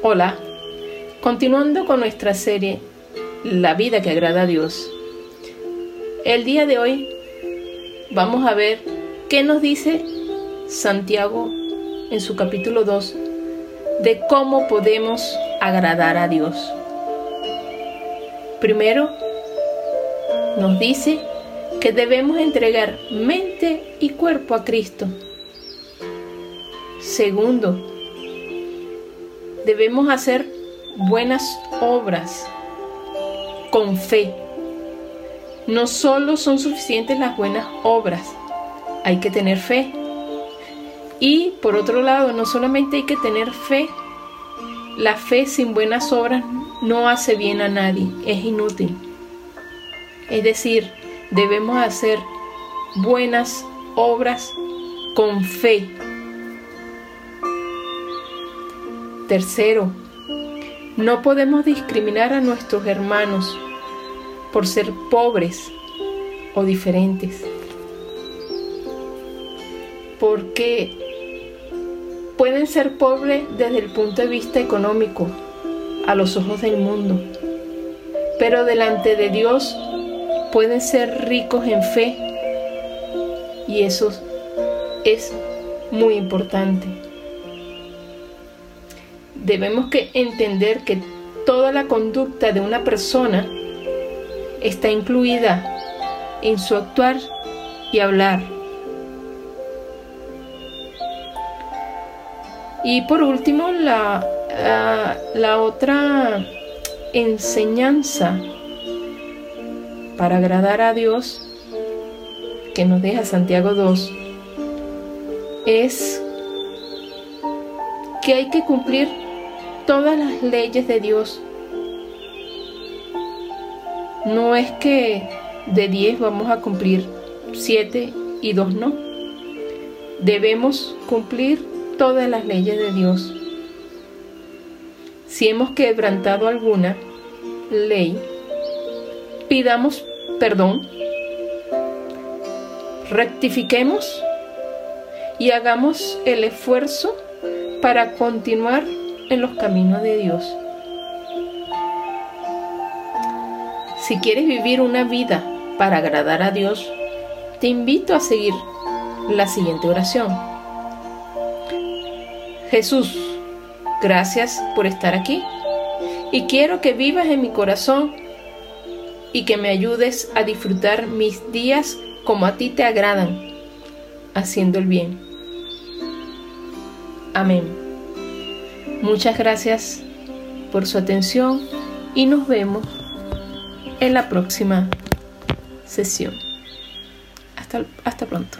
Hola, continuando con nuestra serie La vida que agrada a Dios. El día de hoy vamos a ver qué nos dice Santiago en su capítulo 2 de cómo podemos agradar a Dios. Primero, nos dice que debemos entregar mente y cuerpo a Cristo. Segundo, debemos hacer buenas obras con fe. No solo son suficientes las buenas obras, hay que tener fe. Y por otro lado, no solamente hay que tener fe, la fe sin buenas obras no hace bien a nadie, es inútil. Es decir, debemos hacer buenas obras con fe. Tercero, no podemos discriminar a nuestros hermanos por ser pobres o diferentes. Porque pueden ser pobres desde el punto de vista económico, a los ojos del mundo, pero delante de Dios pueden ser ricos en fe y eso es muy importante debemos que entender que toda la conducta de una persona está incluida en su actuar y hablar. Y por último, la, la, otra enseñanza para agradar a Dios que nos deja Santiago 2 es que hay que cumplir todas las leyes de Dios. No es que de 10 vamos a cumplir 7 y 2 no. Debemos cumplir todas las leyes de Dios. Si hemos quebrantado alguna ley, pidamos perdón, rectifiquemos y hagamos el esfuerzo para continuar en los caminos de Dios. Si quieres vivir una vida para agradar a Dios, te invito a seguir la siguiente oración. Jesús, gracias por estar aquí y quiero que vivas en mi corazón y que me ayudes a disfrutar mis días como a ti te agradan, haciendo el bien. Amén. Muchas gracias por su atención y nos vemos en la próxima sesión. Hasta, hasta pronto.